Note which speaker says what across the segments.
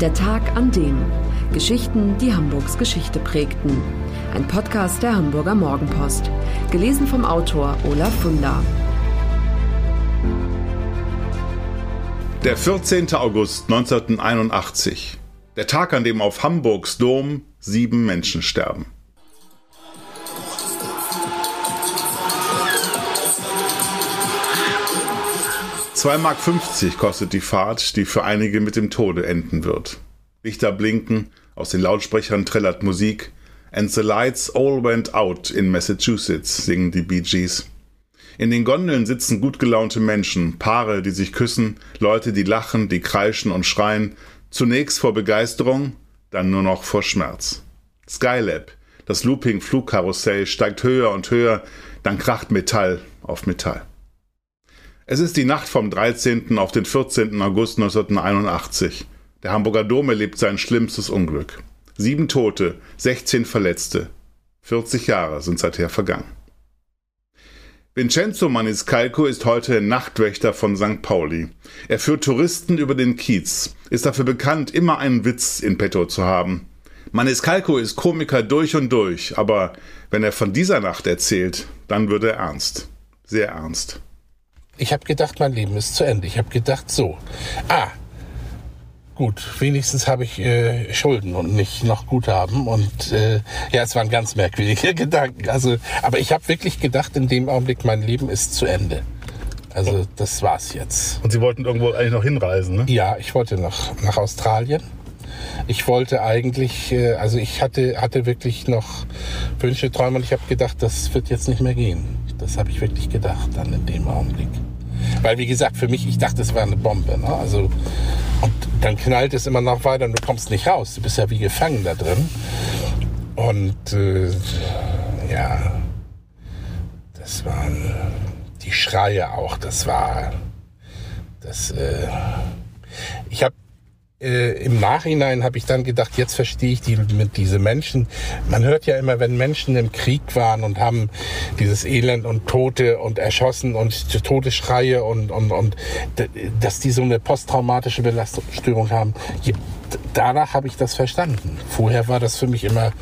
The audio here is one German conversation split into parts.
Speaker 1: Der Tag an dem. Geschichten, die Hamburgs Geschichte prägten. Ein Podcast der Hamburger Morgenpost. Gelesen vom Autor Olaf Funder.
Speaker 2: Der 14. August 1981. Der Tag, an dem auf Hamburgs Dom sieben Menschen sterben. 2,50 Mark kostet die Fahrt, die für einige mit dem Tode enden wird. Lichter blinken, aus den Lautsprechern trällert Musik. And the lights all went out in Massachusetts, singen die Bee Gees. In den Gondeln sitzen gut gelaunte Menschen, Paare, die sich küssen, Leute, die lachen, die kreischen und schreien, zunächst vor Begeisterung, dann nur noch vor Schmerz. Skylab, das Looping-Flugkarussell, steigt höher und höher, dann kracht Metall auf Metall. Es ist die Nacht vom 13. auf den 14. August 1981. Der Hamburger Dom erlebt sein schlimmstes Unglück. Sieben Tote, 16 Verletzte. 40 Jahre sind seither vergangen. Vincenzo Maniscalco ist heute Nachtwächter von St. Pauli. Er führt Touristen über den Kiez, ist dafür bekannt, immer einen Witz in petto zu haben. Maniscalco ist Komiker durch und durch, aber wenn er von dieser Nacht erzählt, dann wird er ernst. Sehr ernst
Speaker 3: ich habe gedacht, mein Leben ist zu Ende. Ich habe gedacht, so, ah, gut, wenigstens habe ich äh, Schulden und nicht noch Guthaben. Und äh, ja, es waren ganz merkwürdige Gedanken. Also, aber ich habe wirklich gedacht, in dem Augenblick, mein Leben ist zu Ende. Also das war's jetzt.
Speaker 2: Und Sie wollten irgendwo eigentlich noch hinreisen, ne?
Speaker 3: Ja, ich wollte noch nach Australien. Ich wollte eigentlich, äh, also ich hatte, hatte wirklich noch Wünsche, Träume und ich habe gedacht, das wird jetzt nicht mehr gehen. Das habe ich wirklich gedacht dann in dem Augenblick. Weil, wie gesagt, für mich, ich dachte, es war eine Bombe. Ne? Also, und dann knallt es immer noch weiter und du kommst nicht raus. Du bist ja wie gefangen da drin. Und äh, ja, das waren die Schreie auch. Das war, das, äh, ich habe äh, im Nachhinein habe ich dann gedacht, jetzt verstehe ich die, mit diese Menschen. Man hört ja immer, wenn Menschen im Krieg waren und haben dieses Elend und Tote und erschossen und Todesschreie und, und, und dass die so eine posttraumatische Belastungsstörung haben danach habe ich das verstanden. Vorher war das für mich immer,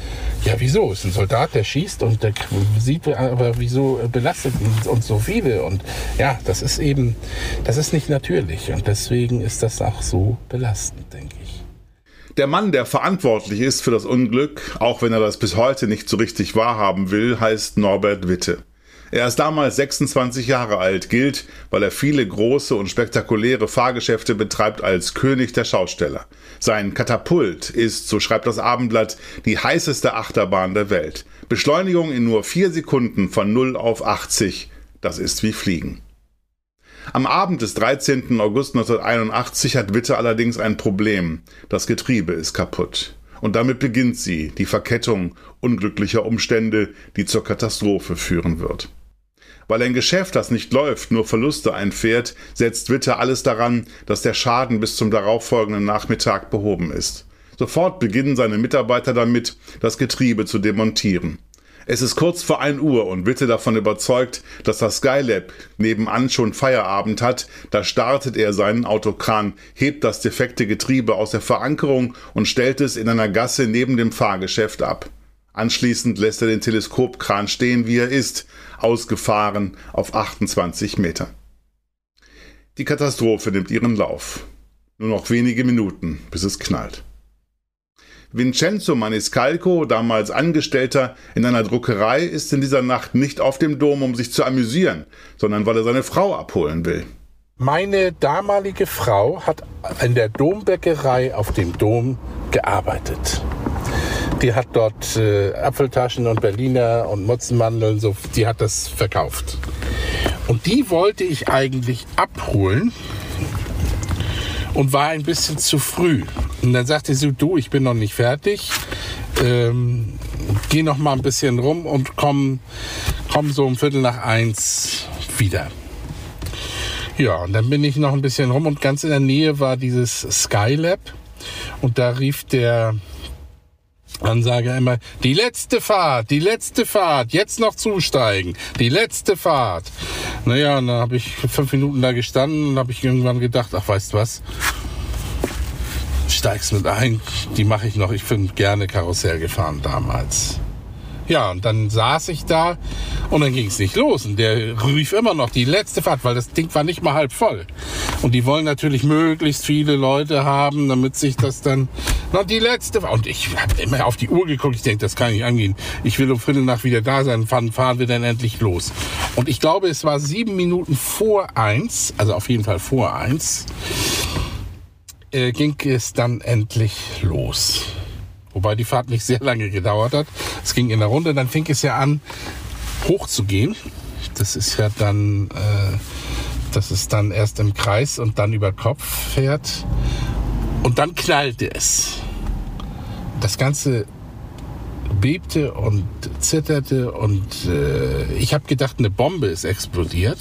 Speaker 3: ja, wieso? Ist ein Soldat, der schießt und der sieht aber, wieso belastet uns so viele? Und ja, das ist eben, das ist nicht natürlich. Und deswegen ist das auch so belastend, denke ich.
Speaker 2: Der Mann, der verantwortlich ist für das Unglück, auch wenn er das bis heute nicht so richtig wahrhaben will, heißt Norbert Witte. Er ist damals 26 Jahre alt, gilt, weil er viele große und spektakuläre Fahrgeschäfte betreibt, als König der Schausteller. Sein Katapult ist, so schreibt das Abendblatt, die heißeste Achterbahn der Welt. Beschleunigung in nur vier Sekunden von 0 auf 80, das ist wie Fliegen. Am Abend des 13. August 1981 hat Witte allerdings ein Problem. Das Getriebe ist kaputt. Und damit beginnt sie, die Verkettung unglücklicher Umstände, die zur Katastrophe führen wird. Weil ein Geschäft, das nicht läuft, nur Verluste einfährt, setzt Witte alles daran, dass der Schaden bis zum darauffolgenden Nachmittag behoben ist. Sofort beginnen seine Mitarbeiter damit, das Getriebe zu demontieren. Es ist kurz vor 1 Uhr und Witte davon überzeugt, dass das Skylab nebenan schon Feierabend hat. Da startet er seinen Autokran, hebt das defekte Getriebe aus der Verankerung und stellt es in einer Gasse neben dem Fahrgeschäft ab. Anschließend lässt er den Teleskopkran stehen, wie er ist, ausgefahren auf 28 Meter. Die Katastrophe nimmt ihren Lauf. Nur noch wenige Minuten, bis es knallt. Vincenzo Maniscalco, damals Angestellter in einer Druckerei, ist in dieser Nacht nicht auf dem Dom, um sich zu amüsieren, sondern weil er seine Frau abholen will.
Speaker 3: Meine damalige Frau hat in der Dombäckerei auf dem Dom gearbeitet. Die hat dort äh, Apfeltaschen und Berliner und Mutzenmandeln, so, die hat das verkauft. Und die wollte ich eigentlich abholen und war ein bisschen zu früh. Und dann sagte sie, du, ich bin noch nicht fertig. Ähm, geh noch mal ein bisschen rum und komm, komm so um Viertel nach eins wieder. Ja, und dann bin ich noch ein bisschen rum und ganz in der Nähe war dieses Skylab. Und da rief der Ansage immer, die letzte Fahrt, die letzte Fahrt, jetzt noch zusteigen, die letzte Fahrt. Naja, und dann habe ich fünf Minuten da gestanden und habe ich irgendwann gedacht, ach weißt du was, steigst mit ein. Die mache ich noch. Ich bin gerne Karussell gefahren damals. Ja, und dann saß ich da und dann ging es nicht los. Und der rief immer noch die letzte Fahrt, weil das Ding war nicht mal halb voll. Und die wollen natürlich möglichst viele Leute haben, damit sich das dann noch die letzte war. Und ich habe immer auf die Uhr geguckt. Ich denke, das kann nicht angehen. Ich will um Viertel nach wieder da sein. Fahren, fahren wir dann endlich los. Und ich glaube, es war sieben Minuten vor eins, also auf jeden Fall vor eins, äh, ging es dann endlich los. Wobei die Fahrt nicht sehr lange gedauert hat. Es ging in der Runde, dann fing es ja an, hochzugehen. Das ist ja dann, äh, dass es dann erst im Kreis und dann über Kopf fährt. Und dann knallte es. Das Ganze bebte und zitterte und äh, ich habe gedacht, eine Bombe ist explodiert.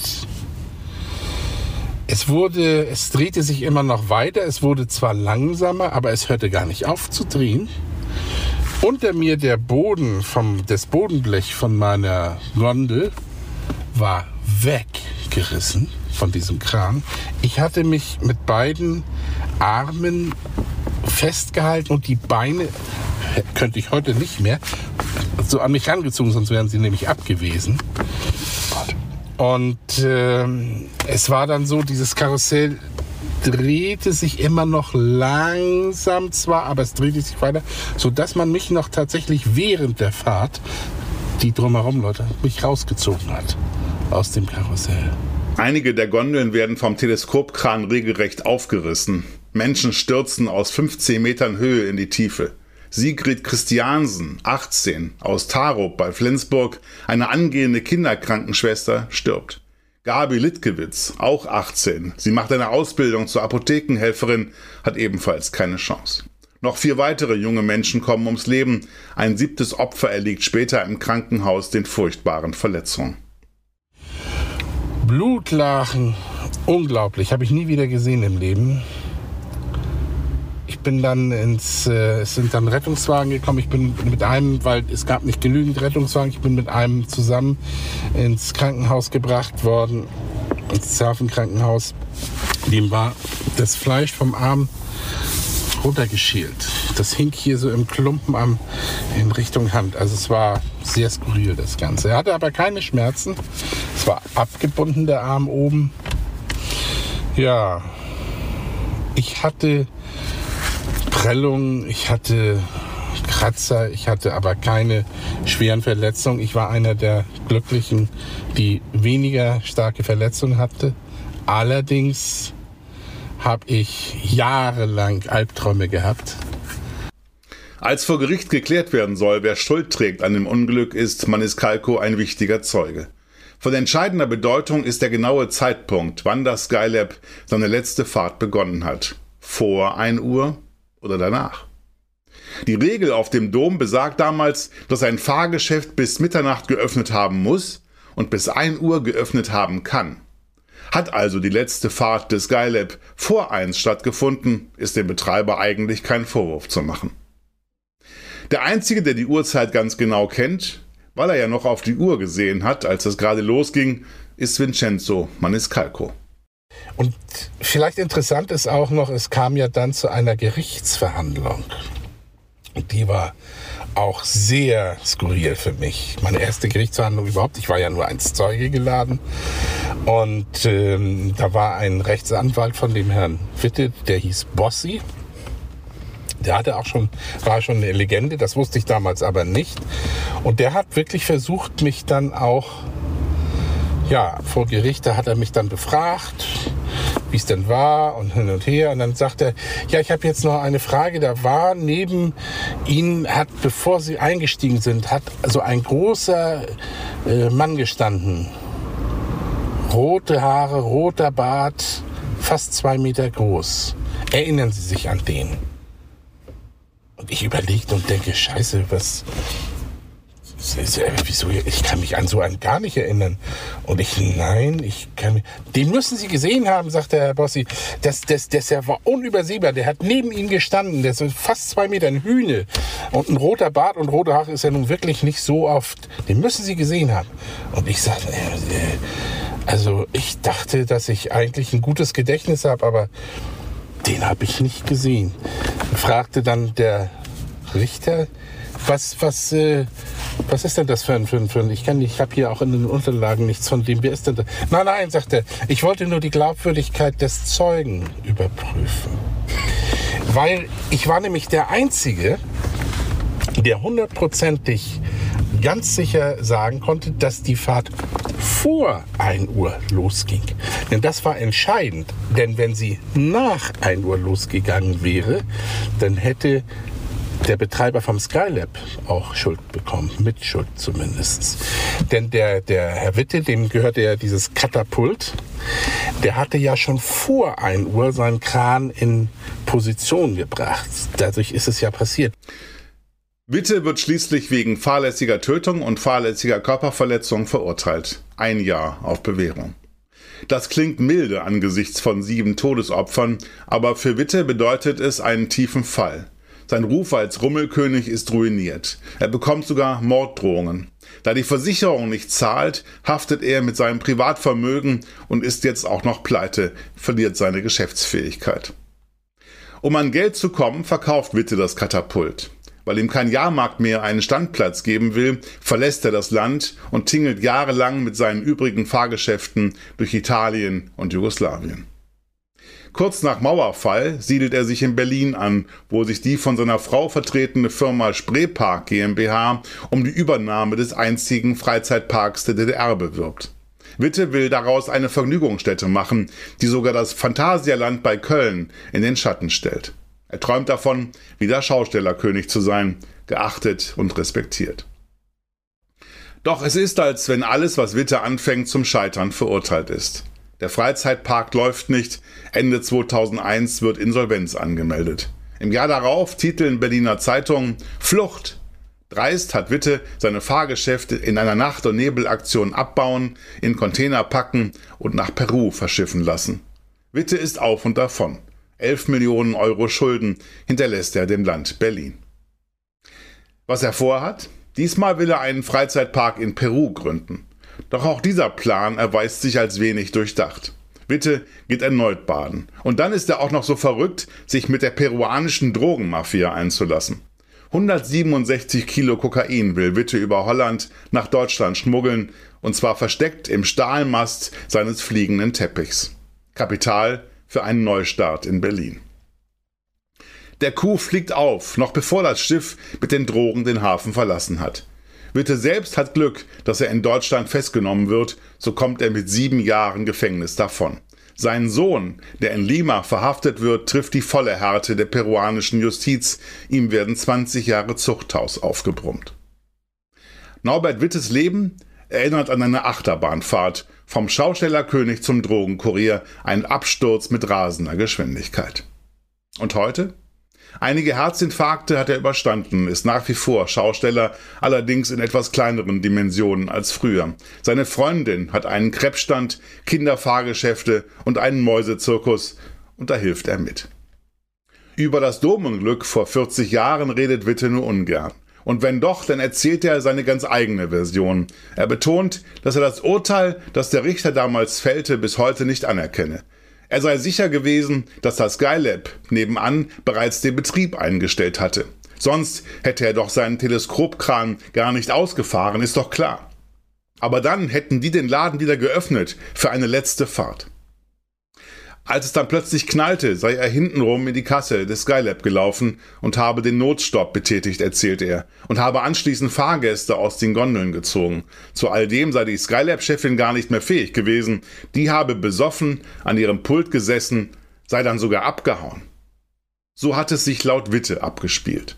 Speaker 3: Es wurde, es drehte sich immer noch weiter. Es wurde zwar langsamer, aber es hörte gar nicht auf zu drehen. Unter mir der Boden vom, das Bodenblech von meiner Gondel war weggerissen von diesem Kran. Ich hatte mich mit beiden Armen festgehalten und die Beine könnte ich heute nicht mehr so an mich rangezogen, sonst wären sie nämlich abgewesen. Und äh, es war dann so, dieses Karussell drehte sich immer noch langsam zwar, aber es drehte sich weiter, so dass man mich noch tatsächlich während der Fahrt, die drumherum Leute, mich rausgezogen hat aus dem Karussell.
Speaker 2: Einige der Gondeln werden vom Teleskopkran regelrecht aufgerissen. Menschen stürzen aus 15 Metern Höhe in die Tiefe. Sigrid Christiansen, 18, aus Tarup bei Flensburg, eine angehende Kinderkrankenschwester, stirbt. Gabi Litkewitz, auch 18. Sie macht eine Ausbildung zur Apothekenhelferin, hat ebenfalls keine Chance. Noch vier weitere junge Menschen kommen ums Leben. Ein siebtes Opfer erliegt später im Krankenhaus den furchtbaren Verletzungen.
Speaker 3: Blutlachen, unglaublich, habe ich nie wieder gesehen im Leben bin dann ins, äh, es sind dann Rettungswagen gekommen. Ich bin mit einem, weil es gab nicht genügend Rettungswagen, ich bin mit einem zusammen ins Krankenhaus gebracht worden, ins Zerfenkrankenhaus. Dem war das Fleisch vom Arm runtergeschält. Das hing hier so im Klumpen am, in Richtung Hand. Also es war sehr skurril, das Ganze. Er hatte aber keine Schmerzen. Es war abgebunden, der Arm oben. Ja, ich hatte Prellung, ich hatte Kratzer, ich hatte aber keine schweren Verletzungen. Ich war einer der Glücklichen, die weniger starke Verletzungen hatte. Allerdings habe ich jahrelang Albträume gehabt.
Speaker 2: Als vor Gericht geklärt werden soll, wer Schuld trägt an dem Unglück, ist Maniscalco ein wichtiger Zeuge. Von entscheidender Bedeutung ist der genaue Zeitpunkt, wann das Skylab seine letzte Fahrt begonnen hat. Vor 1 Uhr, oder danach. Die Regel auf dem Dom besagt damals, dass ein Fahrgeschäft bis Mitternacht geöffnet haben muss und bis 1 Uhr geöffnet haben kann. Hat also die letzte Fahrt des Skylab vor 1 stattgefunden, ist dem Betreiber eigentlich kein Vorwurf zu machen. Der Einzige, der die Uhrzeit ganz genau kennt, weil er ja noch auf die Uhr gesehen hat, als es gerade losging, ist Vincenzo Maniscalco.
Speaker 3: Und vielleicht interessant ist auch noch, es kam ja dann zu einer Gerichtsverhandlung. Und die war auch sehr skurril für mich. Meine erste Gerichtsverhandlung überhaupt. Ich war ja nur als Zeuge geladen. Und ähm, da war ein Rechtsanwalt von dem Herrn Witte, der hieß Bossi. Der hatte auch schon, war schon eine Legende, das wusste ich damals aber nicht. Und der hat wirklich versucht, mich dann auch ja, vor Gericht, da hat er mich dann befragt, wie es denn war und hin und her. Und dann sagt er, ja, ich habe jetzt noch eine Frage. Da war neben Ihnen, hat, bevor Sie eingestiegen sind, hat so ein großer äh, Mann gestanden. Rote Haare, roter Bart, fast zwei Meter groß. Erinnern Sie sich an den? Und ich überlegte und denke, scheiße, was, Wieso? Ich kann mich an so einen gar nicht erinnern. Und ich, nein, ich kann mich. Den müssen Sie gesehen haben, sagt der Herr Bossi. Das, das, das der war unübersehbar. Der hat neben ihm gestanden. Der ist fast zwei Meter ein Hühne. Und ein roter Bart und rote Haare ist ja nun wirklich nicht so oft. Den müssen Sie gesehen haben. Und ich sagte, äh, also ich dachte, dass ich eigentlich ein gutes Gedächtnis habe, aber Den habe ich nicht gesehen. Fragte dann der Richter, was, was, äh, was ist denn das für ein, für ein, für ein ich kann, ich habe hier auch in den Unterlagen nichts von dem, wer ist denn das? Nein, nein, sagt er, ich wollte nur die Glaubwürdigkeit des Zeugen überprüfen. Weil ich war nämlich der Einzige, der hundertprozentig ganz sicher sagen konnte, dass die Fahrt vor 1 Uhr losging. Denn das war entscheidend. Denn wenn sie nach 1 Uhr losgegangen wäre, dann hätte der Betreiber vom Skylab auch Schuld bekommen, mit Schuld zumindest. Denn der, der Herr Witte, dem gehörte ja dieses Katapult, der hatte ja schon vor 1 Uhr seinen Kran in Position gebracht. Dadurch ist es ja passiert.
Speaker 2: Witte wird schließlich wegen fahrlässiger Tötung und fahrlässiger Körperverletzung verurteilt. Ein Jahr auf Bewährung. Das klingt milde angesichts von sieben Todesopfern, aber für Witte bedeutet es einen tiefen Fall. Sein Ruf als Rummelkönig ist ruiniert. Er bekommt sogar Morddrohungen. Da die Versicherung nicht zahlt, haftet er mit seinem Privatvermögen und ist jetzt auch noch pleite, verliert seine Geschäftsfähigkeit. Um an Geld zu kommen, verkauft Witte das Katapult. Weil ihm kein Jahrmarkt mehr einen Standplatz geben will, verlässt er das Land und tingelt jahrelang mit seinen übrigen Fahrgeschäften durch Italien und Jugoslawien. Kurz nach Mauerfall siedelt er sich in Berlin an, wo sich die von seiner Frau vertretene Firma Spreepark GmbH um die Übernahme des einzigen Freizeitparks der DDR bewirbt. Witte will daraus eine Vergnügungsstätte machen, die sogar das Phantasialand bei Köln in den Schatten stellt. Er träumt davon, wieder Schaustellerkönig zu sein, geachtet und respektiert. Doch es ist, als wenn alles, was Witte anfängt, zum Scheitern verurteilt ist. Der Freizeitpark läuft nicht. Ende 2001 wird Insolvenz angemeldet. Im Jahr darauf titeln Berliner Zeitungen Flucht. Dreist hat Witte seine Fahrgeschäfte in einer Nacht- und Nebelaktion abbauen, in Container packen und nach Peru verschiffen lassen. Witte ist auf und davon. 11 Millionen Euro Schulden hinterlässt er dem Land Berlin. Was er vorhat? Diesmal will er einen Freizeitpark in Peru gründen. Doch auch dieser Plan erweist sich als wenig durchdacht. Witte geht erneut baden. Und dann ist er auch noch so verrückt, sich mit der peruanischen Drogenmafia einzulassen. 167 Kilo Kokain will Witte über Holland nach Deutschland schmuggeln, und zwar versteckt im Stahlmast seines fliegenden Teppichs. Kapital für einen Neustart in Berlin. Der Kuh fliegt auf, noch bevor das Schiff mit den Drogen den Hafen verlassen hat. Witte selbst hat Glück, dass er in Deutschland festgenommen wird, so kommt er mit sieben Jahren Gefängnis davon. Sein Sohn, der in Lima verhaftet wird, trifft die volle Härte der peruanischen Justiz. Ihm werden 20 Jahre Zuchthaus aufgebrummt. Norbert Wittes Leben erinnert an eine Achterbahnfahrt vom Schaustellerkönig zum Drogenkurier, ein Absturz mit rasender Geschwindigkeit. Und heute? Einige Herzinfarkte hat er überstanden, ist nach wie vor Schausteller, allerdings in etwas kleineren Dimensionen als früher. Seine Freundin hat einen Krebsstand, Kinderfahrgeschäfte und einen Mäusezirkus und da hilft er mit. Über das Domenglück vor 40 Jahren redet Witte nur ungern. Und wenn doch, dann erzählt er seine ganz eigene Version. Er betont, dass er das Urteil, das der Richter damals fällte, bis heute nicht anerkenne. Er sei sicher gewesen, dass das Skylab nebenan bereits den Betrieb eingestellt hatte. Sonst hätte er doch seinen Teleskopkran gar nicht ausgefahren, ist doch klar. Aber dann hätten die den Laden wieder geöffnet für eine letzte Fahrt. Als es dann plötzlich knallte, sei er hintenrum in die Kasse des Skylab gelaufen und habe den Notstopp betätigt, erzählt er, und habe anschließend Fahrgäste aus den Gondeln gezogen. Zu all dem sei die Skylab-Chefin gar nicht mehr fähig gewesen. Die habe besoffen an ihrem Pult gesessen, sei dann sogar abgehauen. So hat es sich laut Witte abgespielt.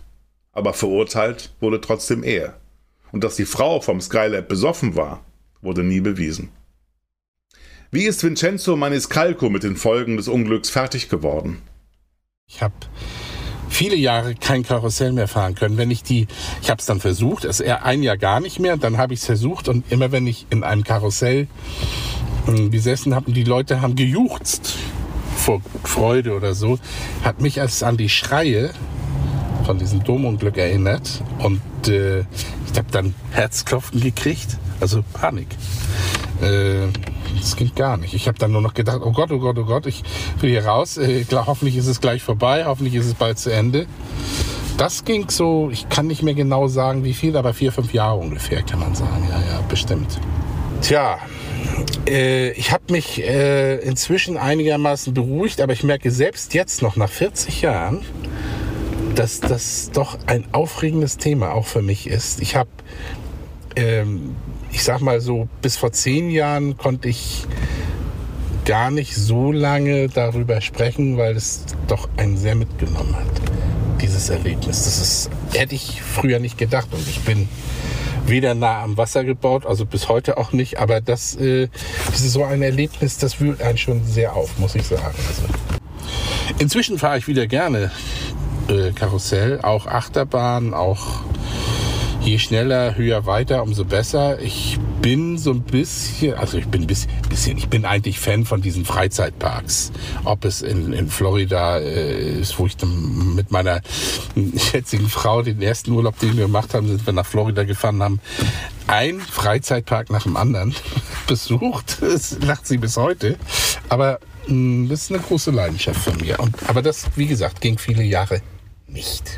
Speaker 2: Aber verurteilt wurde trotzdem er. Und dass die Frau vom Skylab besoffen war, wurde nie bewiesen. Wie ist Vincenzo Maniscalco mit den Folgen des Unglücks fertig geworden?
Speaker 3: Ich habe viele Jahre kein Karussell mehr fahren können. Wenn ich die, ich habe es dann versucht, es eher ein Jahr gar nicht mehr, dann habe ich es versucht und immer wenn ich in einem Karussell hm, gesessen habe und die Leute haben gejuchzt vor Freude oder so, hat mich als an die Schreie von diesem Domunglück erinnert und äh, ich habe dann Herzklopfen gekriegt, also Panik. Äh, Das ging gar nicht. Ich habe dann nur noch gedacht, oh Gott, oh Gott, oh Gott, ich will hier raus. Äh, klar, hoffentlich ist es gleich vorbei, hoffentlich ist es bald zu Ende. Das ging so, ich kann nicht mehr genau sagen, wie viel, aber vier, fünf Jahre ungefähr, kann man sagen. Ja, ja, bestimmt. Tja, äh, ich habe mich äh, inzwischen einigermaßen beruhigt, aber ich merke selbst jetzt noch nach 40 Jahren, dass das doch ein aufregendes Thema auch für mich ist. Ich habe, ähm, ich sag mal so, bis vor zehn Jahren konnte ich gar nicht so lange darüber sprechen, weil es doch einen sehr mitgenommen hat, dieses Erlebnis. Das ist, hätte ich früher nicht gedacht und ich bin weder nah am Wasser gebaut, also bis heute auch nicht, aber das, äh, das ist so ein Erlebnis, das wühlt einen schon sehr auf, muss ich sagen. Also, inzwischen fahre ich wieder gerne äh, Karussell, auch Achterbahn, auch je schneller, höher, weiter, umso besser. Ich bin so ein bisschen, also ich bin ein bisschen, ich bin eigentlich Fan von diesen Freizeitparks. Ob es in, in Florida äh, ist, wo ich mit meiner schätzigen Frau den ersten Urlaub, den wir gemacht haben, sind wir nach Florida gefahren, haben ein Freizeitpark nach dem anderen besucht. Das lacht sie bis heute. Aber mh, hm, das ist eine große Leidenschaft von mir. Und, aber das, wie gesagt, ging viele Jahre nicht.